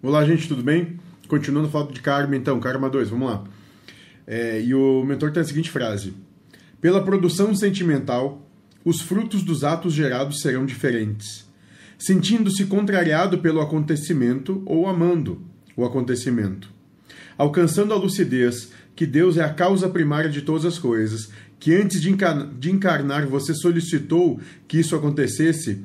Olá, gente, tudo bem? Continuando falar de karma, então, karma 2, vamos lá. É, e o mentor tem a seguinte frase: Pela produção sentimental, os frutos dos atos gerados serão diferentes, sentindo-se contrariado pelo acontecimento ou amando o acontecimento. Alcançando a lucidez que Deus é a causa primária de todas as coisas, que antes de encarnar você solicitou que isso acontecesse,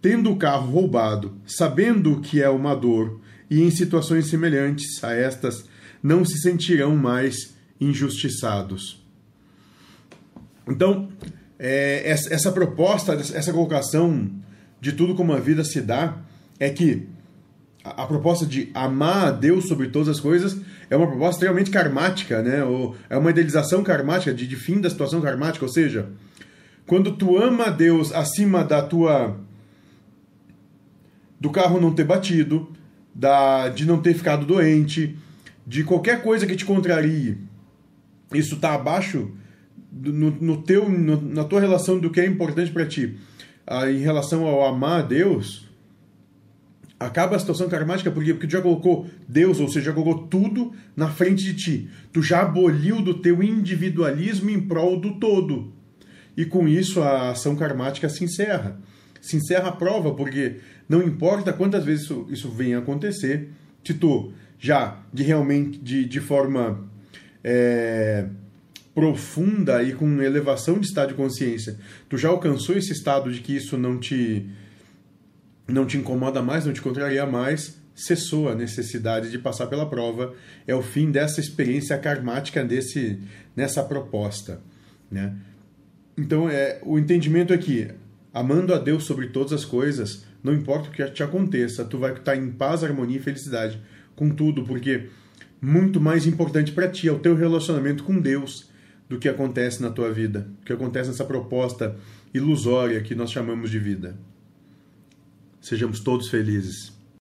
tendo o carro roubado, sabendo que é uma dor, e em situações semelhantes a estas, não se sentirão mais injustiçados. Então, é, essa proposta, essa colocação de tudo como a vida se dá, é que a, proposta de amar a Deus sobre todas as coisas é uma proposta extremamente karmática, né? Ou é uma idealização karmática, de, de fim da situação karmática, ou seja, quando tu ama a Deus acima da tua do carro não ter batido, da, de não ter ficado doente, de qualquer coisa que te contrarie, isso está abaixo no, no, teu, no, na tua relação do que é importante para ti, ah, em relação ao amar a Deus, acaba a situação karmática porque, porque tu já colocou Deus, ou seja, já colocou tudo na frente de ti. Tu já aboliu do teu individualismo em prol do todo. E com isso a ação karmática se encerra se encerra a prova, porque não importa quantas vezes isso, isso venha a acontecer, tu já de realmente de, de forma é, profunda e com elevação de estado de consciência, tu já alcançou esse estado de que isso não te não te incomoda mais, não te contraria mais, cessou a necessidade de passar pela prova, é o fim dessa experiência karmática desse nessa proposta, né? Então é o entendimento é que amando a Deus sobre todas as coisas, não importa o que te aconteça, tu vai estar em paz, harmonia e felicidade com tudo, porque muito mais importante para ti é o teu relacionamento com Deus do que acontece na tua vida, o que acontece nessa proposta ilusória que nós chamamos de vida. Sejamos todos felizes.